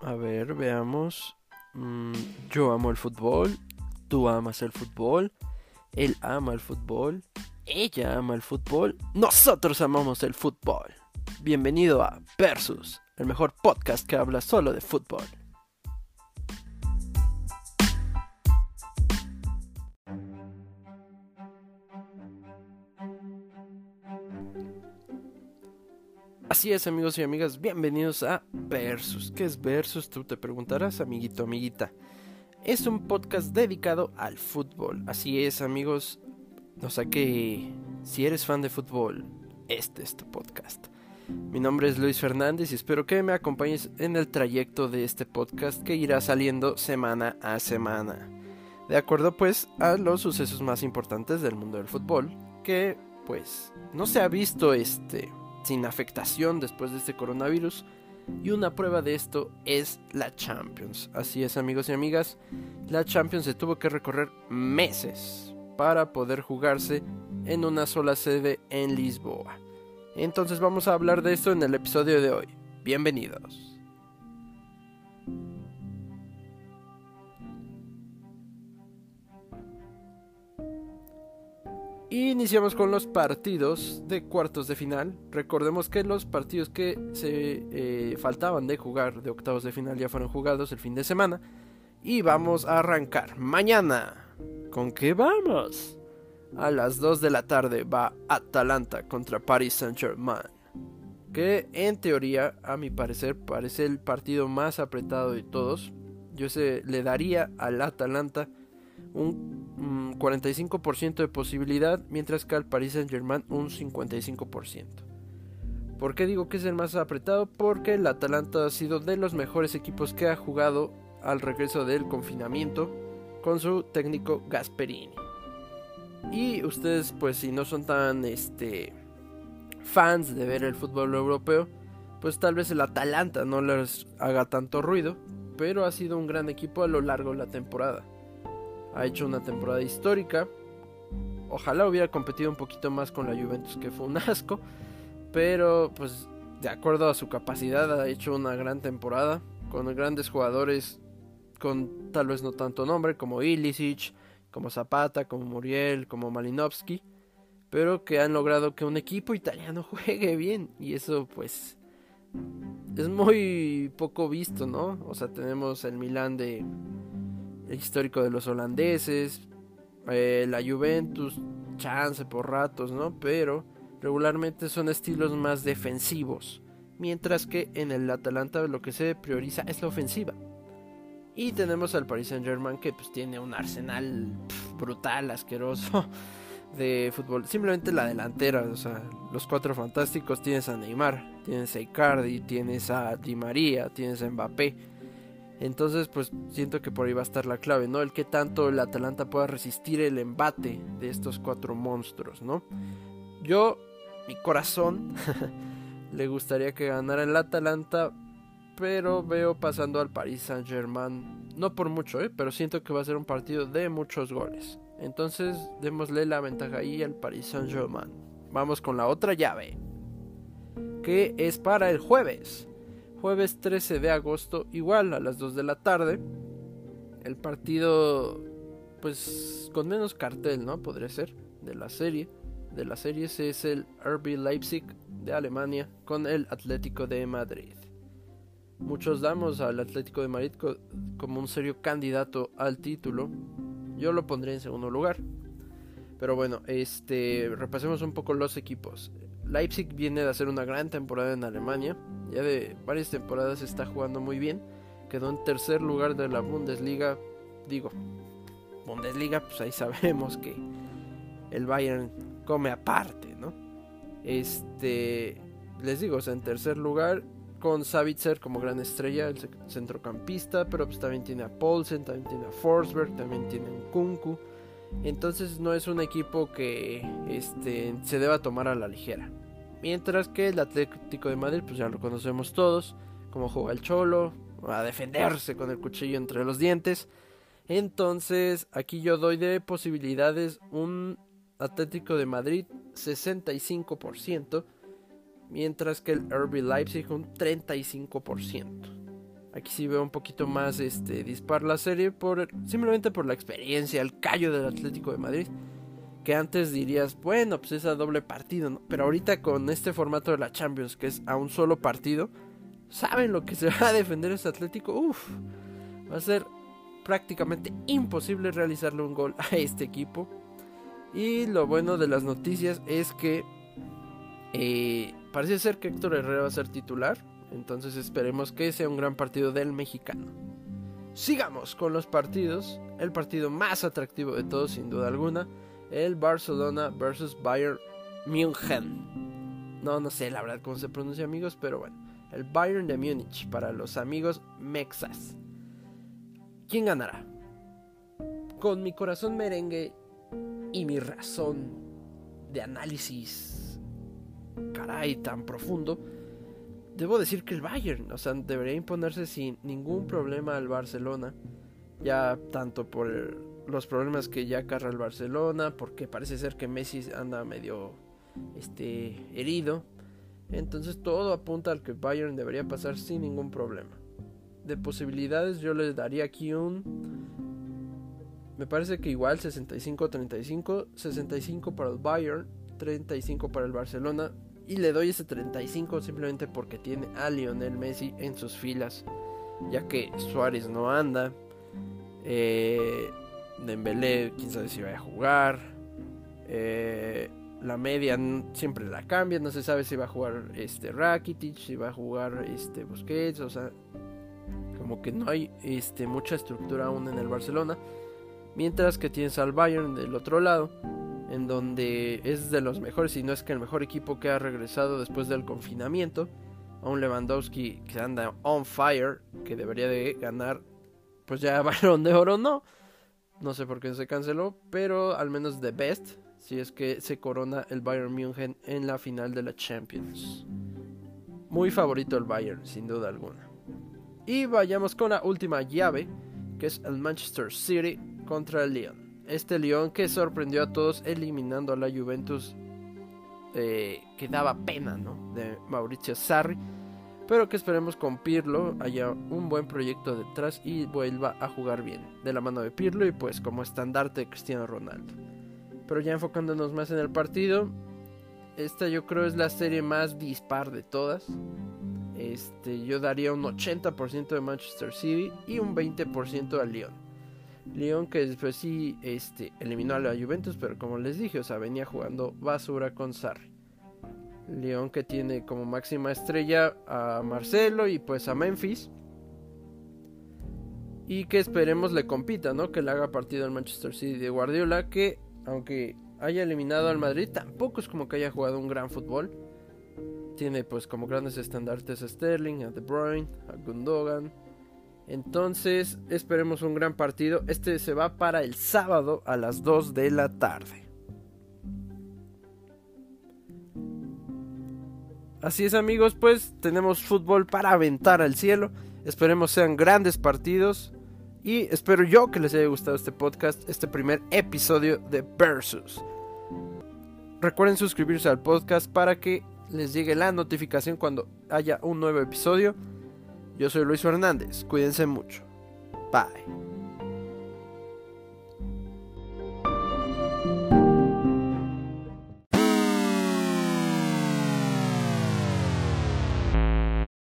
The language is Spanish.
A ver, veamos. Mm, yo amo el fútbol. Tú amas el fútbol. Él ama el fútbol. Ella ama el fútbol. Nosotros amamos el fútbol. Bienvenido a Versus, el mejor podcast que habla solo de fútbol. Así es amigos y amigas, bienvenidos a Versus. ¿Qué es Versus? Tú te preguntarás, amiguito, amiguita. Es un podcast dedicado al fútbol. Así es amigos, o sea que si eres fan de fútbol, este es tu podcast. Mi nombre es Luis Fernández y espero que me acompañes en el trayecto de este podcast que irá saliendo semana a semana. De acuerdo pues a los sucesos más importantes del mundo del fútbol, que pues no se ha visto este sin afectación después de este coronavirus. Y una prueba de esto es la Champions. Así es amigos y amigas, la Champions se tuvo que recorrer meses para poder jugarse en una sola sede en Lisboa. Entonces vamos a hablar de esto en el episodio de hoy. Bienvenidos. Iniciamos con los partidos de cuartos de final. Recordemos que los partidos que se eh, faltaban de jugar de octavos de final ya fueron jugados el fin de semana. Y vamos a arrancar mañana. ¿Con qué vamos? A las 2 de la tarde va Atalanta contra Paris Saint-Germain. Que en teoría, a mi parecer, parece el partido más apretado de todos. Yo se le daría al Atalanta un 45% de posibilidad, mientras que al Paris Saint Germain un 55%. ¿Por qué digo que es el más apretado? Porque el Atalanta ha sido de los mejores equipos que ha jugado al regreso del confinamiento con su técnico Gasperini. Y ustedes, pues si no son tan este fans de ver el fútbol europeo, pues tal vez el Atalanta no les haga tanto ruido, pero ha sido un gran equipo a lo largo de la temporada ha hecho una temporada histórica. Ojalá hubiera competido un poquito más con la Juventus, que fue un asco. Pero, pues, de acuerdo a su capacidad, ha hecho una gran temporada. Con grandes jugadores, con tal vez no tanto nombre, como Ilicic, como Zapata, como Muriel, como Malinowski. Pero que han logrado que un equipo italiano juegue bien. Y eso, pues, es muy poco visto, ¿no? O sea, tenemos el Milan de histórico de los holandeses, eh, la Juventus, chance por ratos, ¿no? Pero regularmente son estilos más defensivos, mientras que en el Atalanta lo que se prioriza es la ofensiva. Y tenemos al Paris Saint Germain que pues tiene un arsenal brutal, asqueroso de fútbol. Simplemente la delantera, o sea, los cuatro fantásticos tienes a Neymar, tienes a Icardi, tienes a Di María, tienes a Mbappé entonces, pues siento que por ahí va a estar la clave, ¿no? El que tanto el Atalanta pueda resistir el embate de estos cuatro monstruos, ¿no? Yo, mi corazón, le gustaría que ganara el Atalanta, pero veo pasando al Paris Saint-Germain, no por mucho, ¿eh? Pero siento que va a ser un partido de muchos goles. Entonces, démosle la ventaja ahí al Paris Saint-Germain. Vamos con la otra llave, que es para el jueves jueves 13 de agosto, igual a las 2 de la tarde. El partido, pues con menos cartel, ¿no? Podría ser, de la serie. De la serie es el RB Leipzig de Alemania con el Atlético de Madrid. Muchos damos al Atlético de Madrid como un serio candidato al título. Yo lo pondré en segundo lugar. Pero bueno, este repasemos un poco los equipos. Leipzig viene de hacer una gran temporada en Alemania. Ya de varias temporadas está jugando muy bien. Quedó en tercer lugar de la Bundesliga. Digo, Bundesliga, pues ahí sabemos que el Bayern come aparte, ¿no? Este, les digo, o en tercer lugar con Savitzer como gran estrella, el centrocampista, pero pues también tiene a Paulsen, también tiene a Forsberg, también tiene a Kunku. Entonces no es un equipo que este, se deba tomar a la ligera. Mientras que el Atlético de Madrid, pues ya lo conocemos todos, como juega el Cholo, a defenderse con el cuchillo entre los dientes. Entonces aquí yo doy de posibilidades un Atlético de Madrid 65%, mientras que el RB Leipzig un 35%. Aquí sí veo un poquito más este, dispar la serie por, simplemente por la experiencia, el callo del Atlético de Madrid. Que antes dirías, bueno, pues es a doble partido. Pero ahorita con este formato de la Champions, que es a un solo partido, saben lo que se va a defender este Atlético. Uf, va a ser prácticamente imposible realizarle un gol a este equipo. Y lo bueno de las noticias es que eh, parece ser que Héctor Herrera va a ser titular. Entonces esperemos que sea un gran partido del mexicano. Sigamos con los partidos. El partido más atractivo de todos, sin duda alguna. El Barcelona versus Bayern München. No, no sé la verdad cómo se pronuncia amigos, pero bueno. El Bayern de Múnich para los amigos mexas. ¿Quién ganará? Con mi corazón merengue y mi razón de análisis, caray, tan profundo, debo decir que el Bayern, o sea, debería imponerse sin ningún problema al Barcelona, ya tanto por los problemas que ya carga el Barcelona, porque parece ser que Messi anda medio este herido, entonces todo apunta al que Bayern debería pasar sin ningún problema de posibilidades yo les daría aquí un... Me parece que igual 65-35, 65 para el Bayern, 35 para el Barcelona. Y le doy ese 35 simplemente porque tiene a Lionel Messi en sus filas. Ya que Suárez no anda. Eh, Dembélé, quién sabe si va a jugar. Eh, la media siempre la cambia, no se sabe si va a jugar este Rakitic, si va a jugar este Busquets, o sea, como que no hay este, mucha estructura aún en el Barcelona. Mientras que tienes al Bayern del otro lado, en donde es de los mejores, y no es que el mejor equipo que ha regresado después del confinamiento. A un Lewandowski que anda on fire, que debería de ganar, pues ya balón de oro no. No sé por qué se canceló, pero al menos the best, si es que se corona el Bayern München en la final de la Champions. Muy favorito el Bayern, sin duda alguna. Y vayamos con la última llave, que es el Manchester City contra el Lyon. Este Lyon que sorprendió a todos eliminando a la Juventus eh, que daba pena, ¿no? De Mauricio Sarri. Pero que esperemos con Pirlo haya un buen proyecto detrás y vuelva a jugar bien. De la mano de Pirlo y pues como estandarte de Cristiano Ronaldo. Pero ya enfocándonos más en el partido. Esta yo creo es la serie más dispar de todas. Este, yo daría un 80% de Manchester City y un 20% al Lyon. Lyon que después sí este, eliminó a la Juventus, pero como les dije, o sea, venía jugando basura con Sarri. Lyon que tiene como máxima estrella a Marcelo y pues a Memphis. Y que esperemos le compita, ¿no? Que le haga partido al Manchester City de Guardiola, que aunque haya eliminado al Madrid, tampoco es como que haya jugado un gran fútbol tiene pues como grandes estandartes a Sterling, a De Bruyne, a Gundogan. Entonces esperemos un gran partido. Este se va para el sábado a las 2 de la tarde. Así es amigos, pues tenemos fútbol para aventar al cielo. Esperemos sean grandes partidos. Y espero yo que les haya gustado este podcast, este primer episodio de Versus. Recuerden suscribirse al podcast para que les llegue la notificación cuando haya un nuevo episodio. Yo soy Luis Hernández, cuídense mucho. Bye.